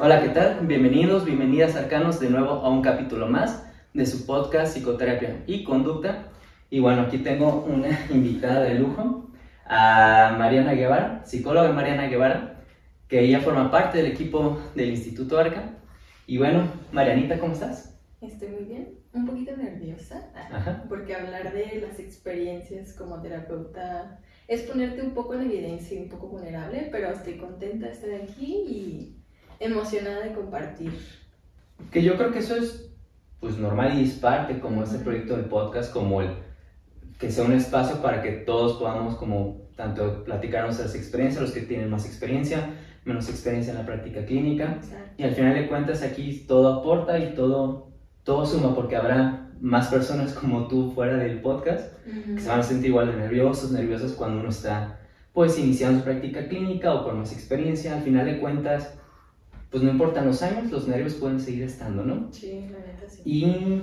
Hola, ¿qué tal? Bienvenidos, bienvenidas arcanos de nuevo a un capítulo más de su podcast Psicoterapia y Conducta. Y bueno, aquí tengo una invitada de lujo, a Mariana Guevara, psicóloga Mariana Guevara, que ella forma parte del equipo del Instituto Arca. Y bueno, Marianita, ¿cómo estás? Estoy muy bien, un poquito nerviosa, Ajá. porque hablar de las experiencias como terapeuta es ponerte un poco en evidencia y un poco vulnerable, pero estoy contenta de estar aquí y emocionada de compartir. Que yo creo que eso es pues normal y es parte como este proyecto de podcast, como el que sea un espacio para que todos podamos como tanto platicar nuestras experiencias, los que tienen más experiencia, menos experiencia en la práctica clínica. Exacto. Y al final de cuentas aquí todo aporta y todo, todo suma porque habrá más personas como tú fuera del podcast que se van a sentir igual de nerviosos, nerviosas cuando uno está pues iniciando su práctica clínica o con más experiencia. Al final de cuentas, pues no importan los años, los nervios pueden seguir estando, ¿no? Sí, la neta sí. Y,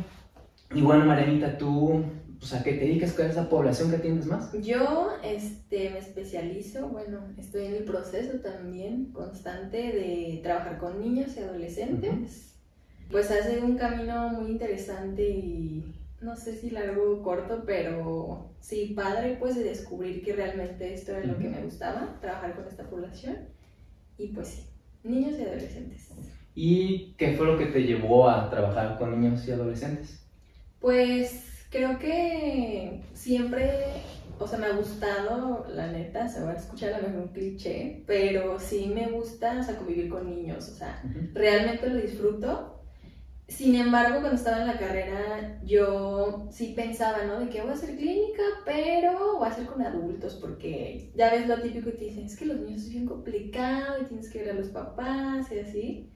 y bueno, Marianita, tú, pues a qué te dedicas, cuál es la población que atiendes más? Yo este, me especializo, bueno, estoy en el proceso también constante de trabajar con niños y adolescentes. Pues hace un camino muy interesante y no sé si largo o corto, pero sí padre pues de descubrir que realmente esto era lo que me gustaba, trabajar con esta población. Y pues sí, niños y adolescentes. ¿Y qué fue lo que te llevó a trabajar con niños y adolescentes? Pues creo que siempre, o sea, me ha gustado, la neta, se va a escuchar a lo mejor un cliché, pero sí me gusta, o sea, convivir con niños, o sea, realmente lo disfruto. Sin embargo, cuando estaba en la carrera, yo sí pensaba, ¿no? De que voy a hacer clínica, pero voy a hacer con adultos, porque ya ves lo típico que te dicen, es que los niños es bien complicado y tienes que ver a los papás y así.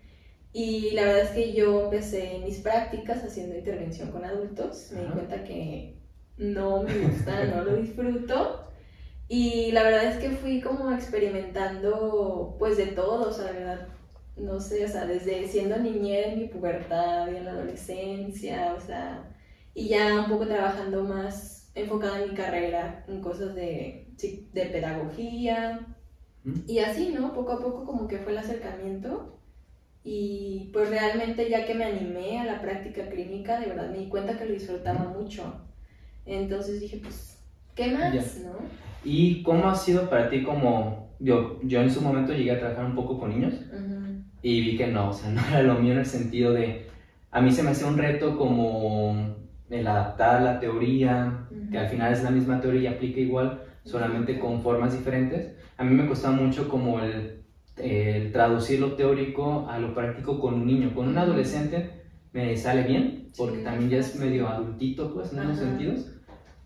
Y la verdad es que yo empecé mis prácticas haciendo intervención con adultos, me di cuenta que no me gusta, no lo disfruto. Y la verdad es que fui como experimentando pues de todo, o sea, la verdad, no sé, o sea, desde siendo niñera en mi pubertad y en la adolescencia, o sea, y ya un poco trabajando más enfocada en mi carrera, en cosas de, de pedagogía, Ujú. y así, ¿no? Poco a poco como que fue el acercamiento. Y pues realmente ya que me animé a la práctica clínica, de verdad me di cuenta que lo disfrutaba mucho. Entonces dije, pues, ¿qué más, Ya. no? ¿Y cómo ha sido para ti como, yo, yo en su momento llegué a trabajar un poco con niños. Y vi que no, o sea, no era lo mío en el sentido de, a mí se me hacía un reto como el adaptar la teoría, que al final es la misma teoría y aplica igual, solamente con formas diferentes. A mí me costaba mucho como el, el traducir lo teórico a lo práctico con un niño, con un adolescente me sale bien, porque Sí, también ya es medio adultito, pues, en unos Ajá. sentidos.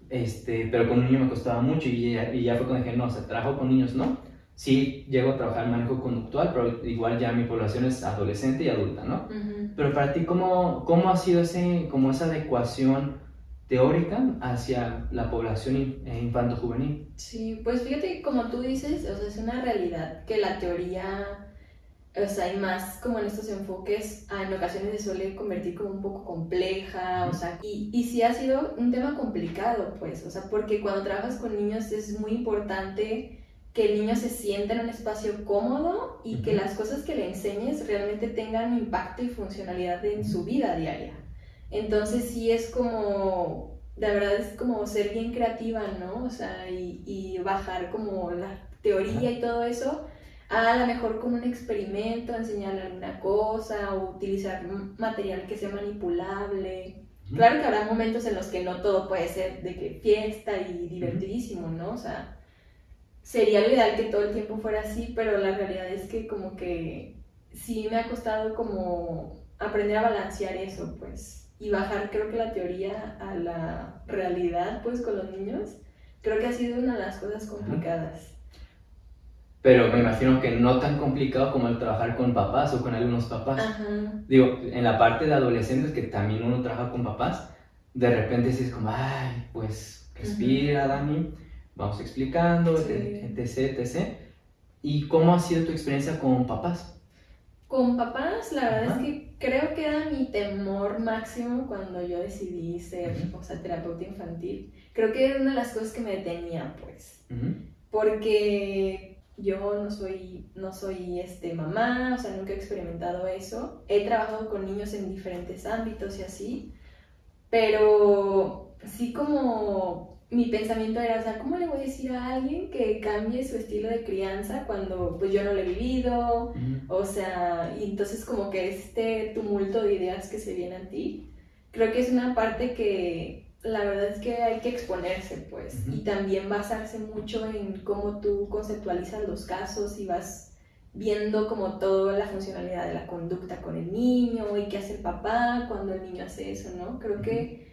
Este, pero con un niño me costaba mucho y ya, y ya fue cuando dije, no, o sea, trabajo con niños, ¿no? Sí, llego a trabajar manejo conductual, pero igual ya mi población es adolescente y adulta, ¿no? Ujú. Pero para ti, ¿cómo, cómo ha sido ese, como esa adecuación teórica hacia la población eh, infanto-juvenil? Sí, pues fíjate que como tú dices, o sea, es una realidad que la teoría, o sea, y más como en estos enfoques, ah, en ocasiones se suele convertir como un poco compleja, o Ujú. sea, y, y sí ha sido un tema complicado, pues, o sea, porque cuando trabajas con niños es muy importante que el niño se sienta en un espacio cómodo y que las cosas que le enseñes realmente tengan impacto y funcionalidad en su vida diaria. Entonces sí es como, de verdad es como ser bien creativa, ¿no? O sea, y, y bajar como la teoría y todo eso a lo mejor como un experimento, enseñarle alguna cosa o utilizar material que sea manipulable. Claro que habrá momentos en los que no todo puede ser de que fiesta y divertidísimo, ¿no? O sea, sería lo ideal que todo el tiempo fuera así, pero la realidad es que como que sí me ha costado como aprender a balancear eso, pues, y bajar creo que la teoría a la realidad, pues, con los niños, creo que ha sido una de las cosas complicadas. Pero me imagino que no tan complicado como el trabajar con papás o con algunos papás. Ajá. Digo, en la parte de adolescentes, que también uno trabaja con papás, de repente sí es como, ay, pues respira, Dani, vamos explicando, Sí. etc, etc. ¿Y cómo ha sido tu experiencia con papás? Con papás, la verdad Ajá. es que creo que era mi temor máximo cuando yo decidí ser, o sea, terapeuta infantil. Creo que era una de las cosas que me detenía, pues. Porque yo no soy, no soy este, mamá, o sea, nunca he experimentado eso. He trabajado con niños en diferentes ámbitos y así, pero sí como mi pensamiento era, o sea, ¿cómo le voy a decir a alguien que cambie su estilo de crianza cuando pues yo no lo he vivido? O sea, y entonces como que este tumulto de ideas que se viene a ti, creo que es una parte que la verdad es que hay que exponerse, pues, y también basarse mucho en cómo tú conceptualizas los casos y vas viendo como toda la funcionalidad de la conducta con el niño y qué hace el papá cuando el niño hace eso, ¿no? Creo que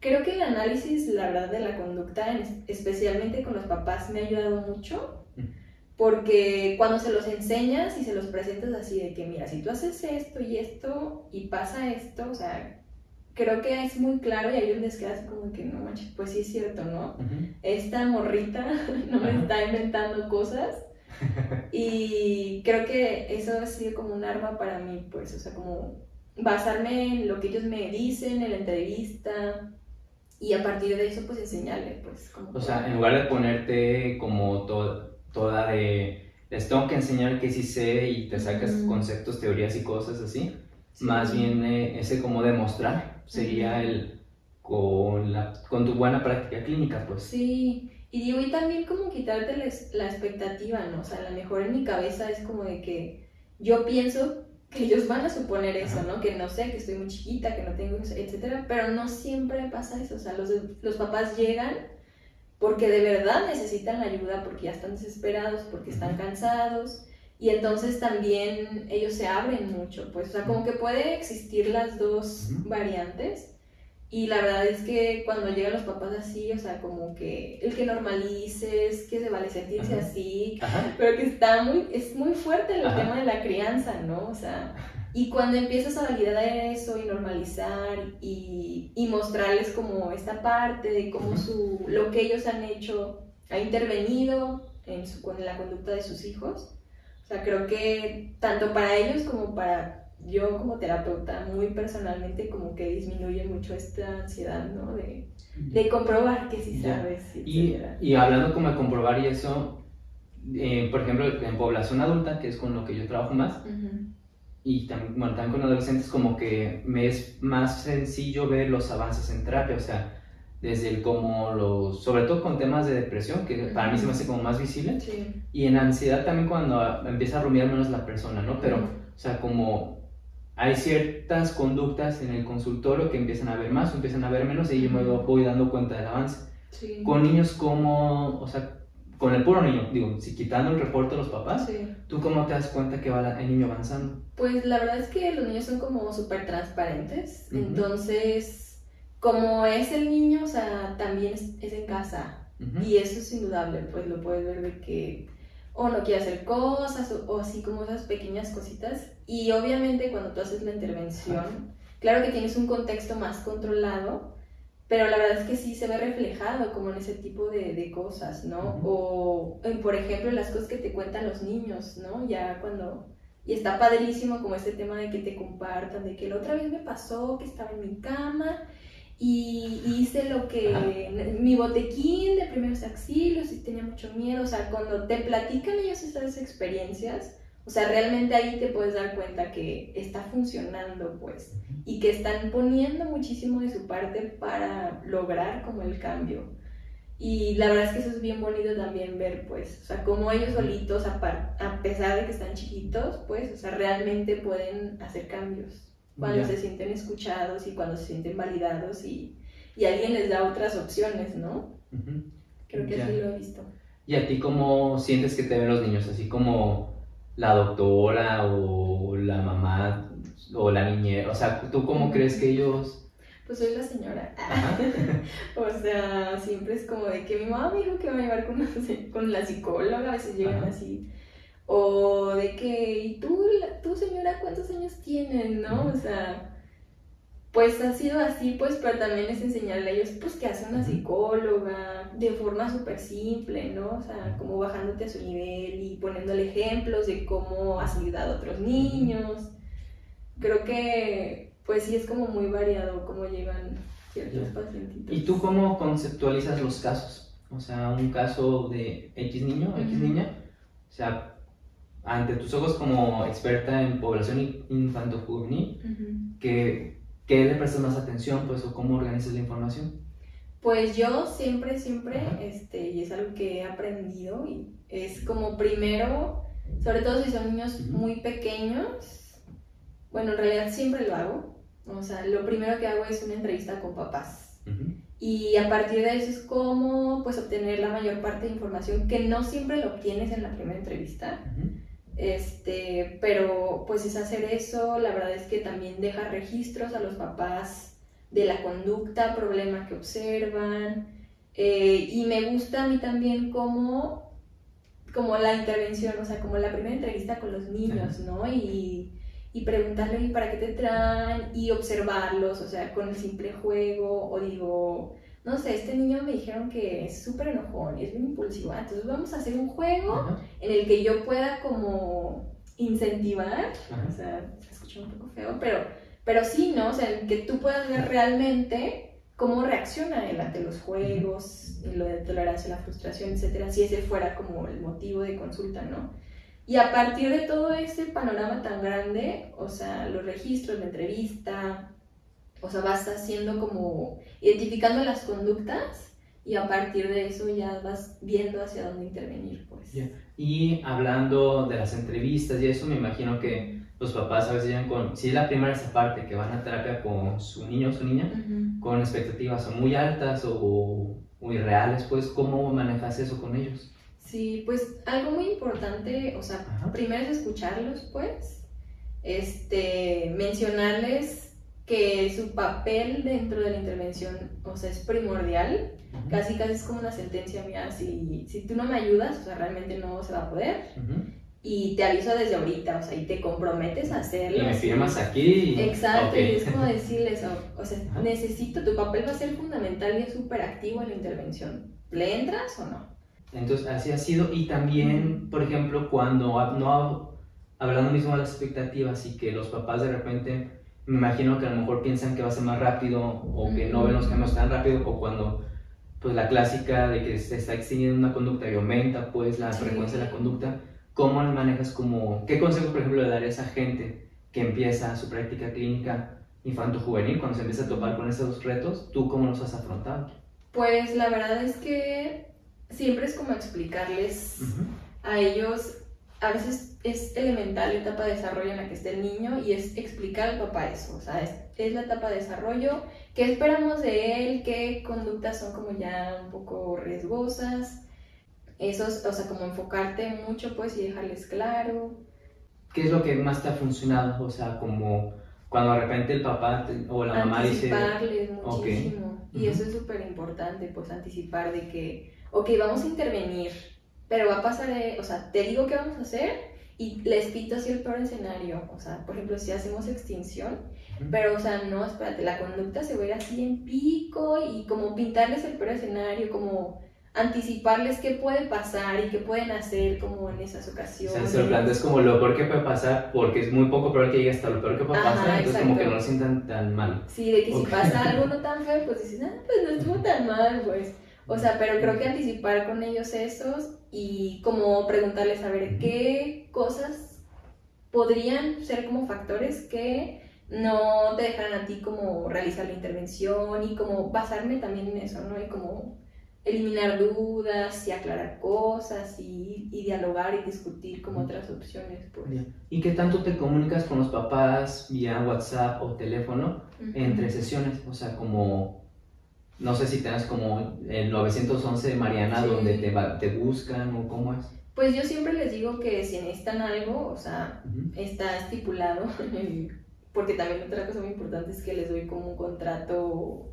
creo que el análisis, la verdad, de la conducta, especialmente con los papás, me ha ayudado mucho. Porque cuando se los enseñas y se los presentas así de que, mira, si tú haces esto y esto y pasa esto, o sea, creo que es muy claro y a ellos les queda así como que, no manches, pues sí es cierto, ¿no? Esta morrita no me está inventando cosas. y creo que eso ha sido como un arma para mí, pues, o sea, como basarme en lo que ellos me dicen en la entrevista, y a partir de eso pues enseñarle pues o sea en lugar de ponerte como toda de les tengo que enseñar que sí sé y te sacas conceptos teorías y cosas así más bien eh, ese como demostrar sería el con la con tu buena práctica clínica pues. Sí y digo y también como quitarte la, la expectativa no o sea a lo mejor en mi cabeza es como de que yo pienso ellos van a suponer eso, ¿no? Que no sé, que estoy muy chiquita, que no tengo, etcétera, pero no siempre pasa eso, o sea, los, los papás llegan porque de verdad necesitan la ayuda, porque ya están desesperados, porque están cansados, y entonces también ellos se abren mucho, pues, o sea, como que puede existir las dos variantes, y la verdad es que cuando llegan los papás así, o sea, como que el que normalices, que se vale sentirse así, pero que está muy, es muy fuerte el tema de la crianza, ¿no? O sea, y cuando empiezas a validar eso y normalizar y, y mostrarles como esta parte de cómo su, lo que ellos han hecho ha intervenido en, su, con la conducta de sus hijos, o sea, creo que tanto para ellos como para yo como terapeuta muy personalmente como que disminuye mucho esta ansiedad, ¿no? De, de comprobar que sí sabes. Y, y, hablando como de comprobar y eso, eh, por ejemplo, en población adulta, que es con lo que yo trabajo más, y también, bueno, también con adolescentes, como que me es más sencillo ver los avances en terapia, o sea, desde el como los, sobre todo con temas de depresión, que para mí se me hace como más visible, y en ansiedad también cuando empieza a rumiar menos la persona, ¿no? Pero, o sea, como hay ciertas conductas en el consultorio que empiezan a ver más o empiezan a ver menos y yo me voy dando cuenta del avance. Con niños como, o sea, con el puro niño, digo, si quitando el reporte de los papás, ¿tú cómo te das cuenta que va el niño avanzando? Pues la verdad es que los niños son como súper transparentes, entonces, como es el niño, o sea, también es, en casa, y eso es indudable, pues lo puedes ver de que o no quiere hacer cosas o, así como esas pequeñas cositas. Y obviamente cuando tú haces la intervención, claro que tienes un contexto más controlado, pero la verdad es que sí se ve reflejado como en ese tipo de, de cosas, ¿no? O, por ejemplo, las cosas que te cuentan los niños, ¿no? Ya cuando... Y está padrísimo como ese tema de que te compartan, de que la otra vez me pasó que estaba en mi cama y hice lo que mi botequín de primeros auxilios y tenía mucho miedo, o sea, cuando te platican ellos estas experiencias, o sea, realmente ahí te puedes dar cuenta que está funcionando, pues, y que están poniendo muchísimo de su parte para lograr como el cambio. Y la verdad es que eso es bien bonito también ver, pues, o sea, cómo ellos solitos, a, a pesar de que están chiquitos, pues, o sea, realmente pueden hacer cambios cuando se sienten escuchados y cuando se sienten validados y, y alguien les da otras opciones, ¿no? Creo que así lo he visto. ¿Y a ti cómo sientes que te ven los niños? Así como la doctora o la mamá o la niñera, o sea, ¿tú cómo crees que ellos... Pues soy la señora. o sea, siempre es como de que mi mamá me dijo que me va a llevar con, con la psicóloga, a veces llegan así o de que, ¿y tú, tú señora, cuántos años tienen, no? O sea, pues ha sido así, pues, pero también es enseñarle a ellos, pues, que hace una psicóloga de forma súper simple, ¿no? O sea, como bajándote a su nivel y poniéndole ejemplos de cómo has ayudado a otros niños. Creo que, pues, sí es como muy variado cómo llegan ciertos pacientes. ¿Y tú cómo conceptualizas los casos? o sea, un caso de X niño, X niña, o sea, ante tus ojos como experta en población infanto-juvenil, Ujú. ¿qué, ¿qué le prestas más atención, pues, o cómo organizas la información? Pues yo siempre, siempre, Ajá. este, y es algo que he aprendido, y es como primero, sobre todo si son niños Ujú. muy pequeños, bueno, en realidad siempre lo hago, o sea, lo primero que hago es una entrevista con papás. Y a partir de eso es como pues obtener la mayor parte de información que no siempre lo obtienes en la primera entrevista. Ujú. Este, pero pues es hacer eso, la verdad es que también deja registros a los papás de la conducta, problema que observan. eh, y me gusta a mí también como, como la intervención, o sea, como la primera entrevista con los niños, ¿no? Y, y preguntarle "¿Y para qué te traen y observarlos, o sea, con el simple juego, o digo, no sé, este niño me dijeron que es súper enojón y es muy impulsivo, ah, entonces vamos a hacer un juego Ajá. en el que yo pueda como incentivar, Ajá. o sea, se escucha un poco feo, pero, pero sí, ¿no? O sea, en que tú puedas ver realmente cómo reacciona él ante los juegos, y lo de tolerancia la frustración, etcétera, si ese fuera como el motivo de consulta, ¿no? Y a partir de todo ese panorama tan grande, o sea, los registros, la entrevista, o sea, vas haciendo como, identificando las conductas y a partir de eso ya vas viendo hacia dónde intervenir, pues. Ya. Y hablando de las entrevistas y eso, me imagino que los papás a veces llegan con, si es la primera esa parte, que van a terapia con su niño o su niña, Ujú. con expectativas o muy altas o muy irreales, pues, ¿cómo manejas eso con ellos? Sí, pues algo muy importante, o sea, Ajá. primero es escucharlos, pues, este, mencionarles que su papel dentro de la intervención, o sea, es primordial, casi casi es como una sentencia mía, si, si tú no me ayudas, o sea, realmente no se va a poder, y te aviso desde ahorita, o sea, y te comprometes a hacerlo. Y me firmas aquí. Exacto, y es como decirles, o, o sea, necesito, tu papel va a ser fundamental y es súper activo en la intervención. ¿Le entras o no? Entonces, así ha sido. Y también, por ejemplo, cuando no ha- hablando mismo de las expectativas y que los papás de repente, me imagino que a lo mejor piensan que va a ser más rápido o que no ven los cambios tan rápido o cuando, pues la clásica de que se está extendiendo una conducta y aumenta, pues la Sí. frecuencia de la conducta, ¿cómo manejas como, qué consejo, por ejemplo, le darías a esa gente que empieza su práctica clínica infanto-juvenil, cuando se empieza a topar con esos retos, ¿tú cómo los has afrontado? Pues la verdad es que siempre es como explicarles a ellos, a veces es elemental la etapa de desarrollo en la que está el niño y es explicar al papá eso, o sea, es, es la etapa de desarrollo, qué esperamos de él, qué conductas son como ya un poco riesgosas, esos, o sea, como enfocarte mucho pues y dejarles claro. ¿Qué es lo que más te ha funcionado? O sea, como cuando de repente el papá o la mamá dice, anticiparles muchísimo. Y Ujú. eso es súper importante, pues anticipar de que, ok, vamos a intervenir, pero va a pasar, eh, o sea, te digo qué vamos a hacer y les pinto así el peor escenario. O sea, por ejemplo, si hacemos extinción, pero, o sea, no, espérate, la conducta se va a ir así en pico y como pintarles el peor escenario, como anticiparles qué puede pasar y qué pueden hacer como en esas o ocasiones. sea, se lo planteas como lo peor que puede pasar, porque es muy poco probable que llegue hasta lo peor que puede Ajá, pasar, entonces como exacto. que no lo sientan tan mal. Sí, de que Ok. si pasa algo no tan feo, pues dices, ah, pues no estuvo tan mal, pues. O sea, pero creo que anticipar con ellos esos y como preguntarles a ver qué cosas podrían ser como factores que no te dejaran a ti como realizar la intervención y como basarme también en eso, ¿no? Y como eliminar dudas y aclarar cosas y, y dialogar y discutir como otras opciones, pues. ¿Y qué tanto te comunicas con los papás vía WhatsApp o teléfono entre sesiones? O sea, como, no sé si tengas como el 911 de Mariana Sí. donde te, va- te buscan o cómo es. Pues yo siempre les digo que si necesitan algo, o sea, Ujú. está estipulado, porque también otra cosa muy importante es que les doy como un contrato,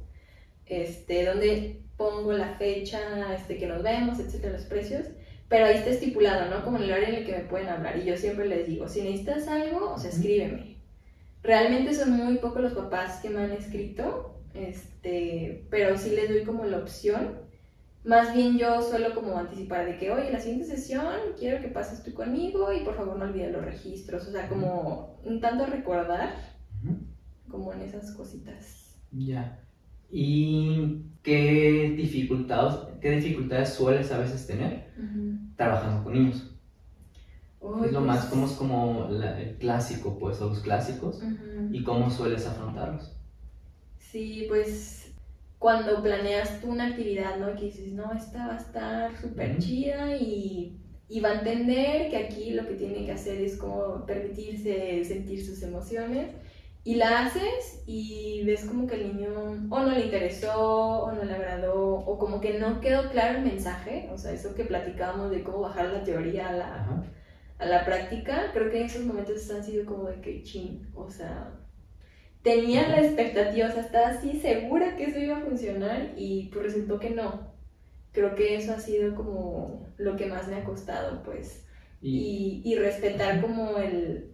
este, donde pongo la fecha, este, que nos vemos, etcétera, los precios, pero ahí está estipulado, ¿no? Como en el horario en el que me pueden hablar, y yo siempre les digo, si necesitas algo, o sea, escríbeme. Realmente son muy pocos los papás que me han escrito, este, pero sí les doy como la opción. Más bien yo suelo como anticipar de que, oye, la siguiente sesión quiero que pases tú conmigo y por favor no olvides los registros. O sea, como un tanto recordar como en esas cositas. Ya. ¿Y qué dificultades, qué dificultades sueles a veces tener trabajando con niños? es lo más, como es como el clásico, pues, o los clásicos, y cómo sueles afrontarlos. Sí, pues cuando planeas tú una actividad, ¿no? Que dices, no, esta va a estar súper chida y, y, va a entender que aquí lo que tiene que hacer es como permitirse sentir sus emociones. Y la haces y ves como que el niño o no le interesó o no le agradó o como que no quedó claro el mensaje, o sea, eso que platicábamos de cómo bajar la teoría a la, a la práctica, creo que en esos momentos han sido como de que ching, o sea, tenía la expectativa, o sea, estaba así segura que eso iba a funcionar y pues resultó que no. Creo que eso ha sido como lo que más me ha costado, pues. Y, y, respetar como el,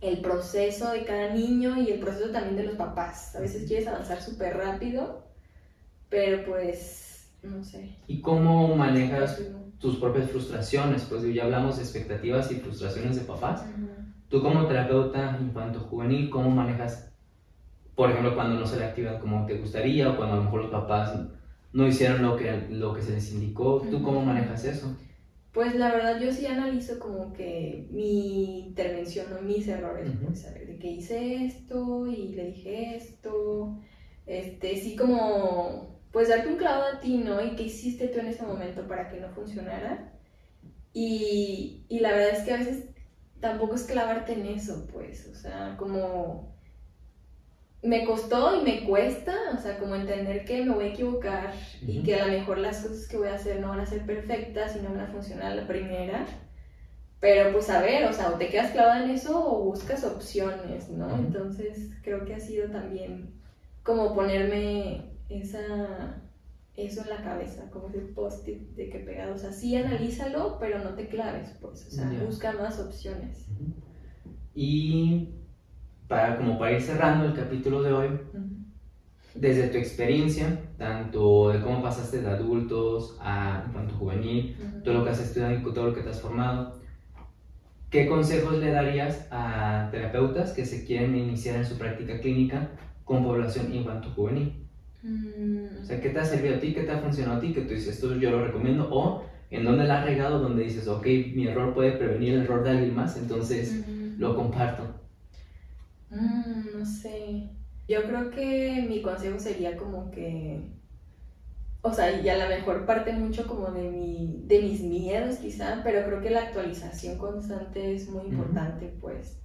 el proceso de cada niño y el proceso también de los papás. A veces quieres avanzar súper rápido, pero pues, no sé. ¿Y cómo manejas tus propias frustraciones? Pues ya hablamos de expectativas y frustraciones de papás. Tú como terapeuta infanto-juvenil, ¿cómo manejas por ejemplo, cuando no se la actividad como te gustaría o cuando a lo mejor los papás no hicieron lo que, lo que se les indicó. ¿Tú cómo manejas eso? Pues la verdad yo sí analizo como que mi intervención o mis errores, pues, saber de que hice esto y le dije esto, este, sí como, pues darte un clavo a ti, ¿no? Y qué hiciste tú en ese momento para que no funcionara. Y, y la verdad es que a veces tampoco es clavarte en eso, pues, o sea, como me costó y me cuesta, o sea, como entender que me voy a equivocar y que a lo mejor las cosas que voy a hacer no van a ser perfectas y no van a funcionar a la primera. Pero pues a ver, o sea, o te quedas clavada en eso o buscas opciones, ¿no? Entonces creo que ha sido también como ponerme esa, eso en la cabeza, como ese post-it de que pegado, o sea, sí analízalo, pero no te claves, pues, o sea, busca más opciones. Y para, como para ir cerrando el capítulo de hoy, desde tu experiencia, tanto de cómo pasaste de adultos a infanto juvenil, todo lo que has estudiado y todo lo que te has formado, ¿qué consejos le darías a terapeutas que se quieren iniciar en su práctica clínica con población infanto juvenil? Mm. O sea, ¿qué te ha servido a ti? ¿Qué te ha funcionado a ti? Que tú dices, esto yo lo recomiendo. O en dónde la has regado, donde dices, ok, mi error puede prevenir el error de alguien más, entonces lo comparto. Mm, no sé. Yo creo que mi consejo sería como que, o sea, y a lo mejor parte mucho como de, mi, de mis miedos quizá, pero creo que la actualización constante es muy importante, pues.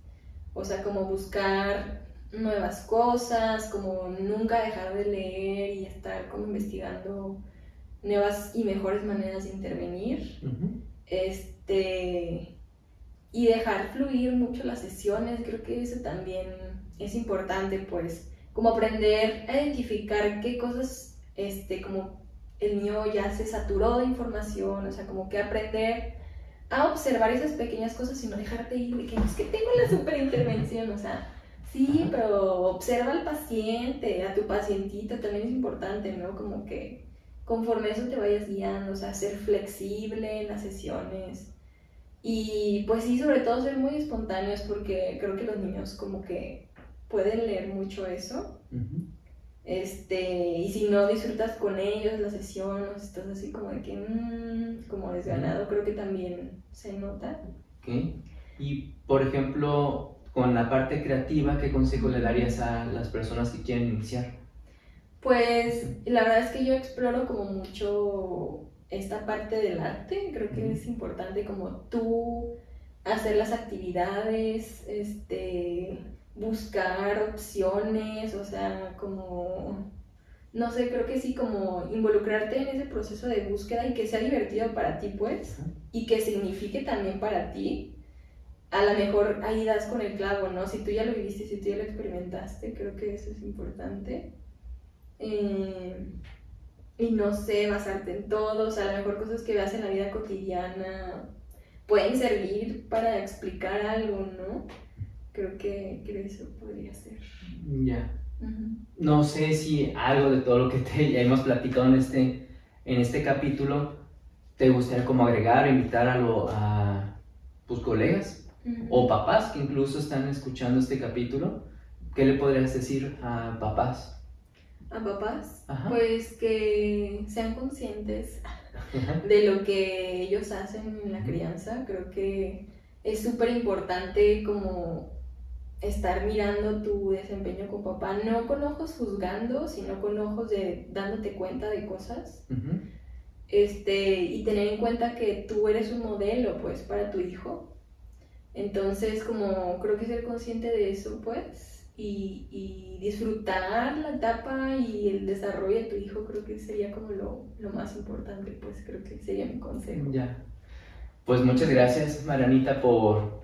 O sea, como buscar nuevas cosas, como nunca dejar de leer y estar como investigando nuevas y mejores maneras de intervenir. Este y dejar fluir mucho las sesiones, creo que eso también es importante, pues, como aprender a identificar qué cosas, este, como el niño ya se saturó de información, o sea, como que aprender a observar esas pequeñas cosas y no dejarte ir de que es que tengo la super intervención, o sea, sí, pero observa al paciente, a tu pacientito también es importante, ¿no? Como que conforme eso te vayas guiando, o sea, ser flexible en las sesiones, y pues sí, sobre todo ser muy espontáneos porque creo que los niños como que pueden leer mucho eso. Este, y si no disfrutas con ellos la sesión, o estás así como de que, mmm, como desganado, creo que también se nota. Y por ejemplo, con la parte creativa, ¿qué consejo le darías a las personas que quieren iniciar? Pues la verdad es que yo exploro como mucho esta parte del arte, creo que es importante como tú hacer las actividades, este, buscar opciones, o sea, como, no sé, creo que sí, como involucrarte en ese proceso de búsqueda y que sea divertido para ti, pues, y que signifique también para ti. A lo mejor ahí das con el clavo, ¿no? Si tú ya lo viviste, si tú ya lo experimentaste, creo que eso es importante. Eh, y no sé, basarte en todo, o sea, a lo mejor cosas que veas en la vida cotidiana pueden servir para explicar algo, ¿no? Creo que, que eso podría ser. Ya. No sé si algo de todo lo que te hemos platicado en este, en este capítulo te gustaría como agregar, invitar a, lo, a tus colegas o papás que incluso están escuchando este capítulo. ¿Qué le podrías decir a papás? A papás, Ajá. pues que sean conscientes de lo que ellos hacen en la crianza. Creo que es súper importante como estar mirando tu desempeño con papá, no con ojos juzgando, sino con ojos de dándote cuenta de cosas. Este, y tener en cuenta que tú eres un modelo, pues, para tu hijo. Entonces, como creo que ser consciente de eso, pues, y, y disfrutar la etapa y el desarrollo de tu hijo, creo que sería como lo, lo más importante, pues, creo que sería mi consejo. Ya. Pues muchas gracias, Marianita, por,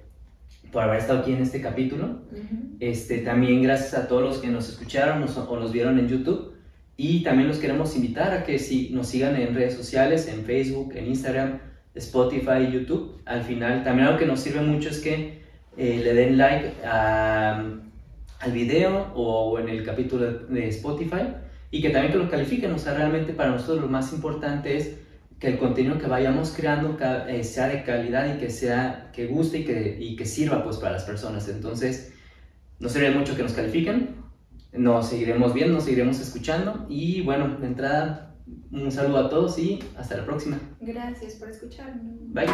por haber estado aquí en este capítulo. Ujú. Este, también gracias a todos los que nos escucharon nos- o nos vieron en YouTube. Y también los queremos invitar a que si nos sigan en redes sociales, en Facebook, en Instagram, Spotify YouTube. Al final, también algo que nos sirve mucho es que eh, le den like a- al video o en el capítulo de Spotify y que también que lo califiquen. O sea, realmente para nosotros lo más importante es que el contenido que vayamos creando eh, sea de calidad y que sea que guste y que, y que sirva pues para las personas. Entonces, nos sirve mucho que nos califiquen. Nos seguiremos viendo, nos seguiremos escuchando. Y bueno, de entrada, un saludo a todos y hasta la próxima. Gracias por escucharnos. Bye.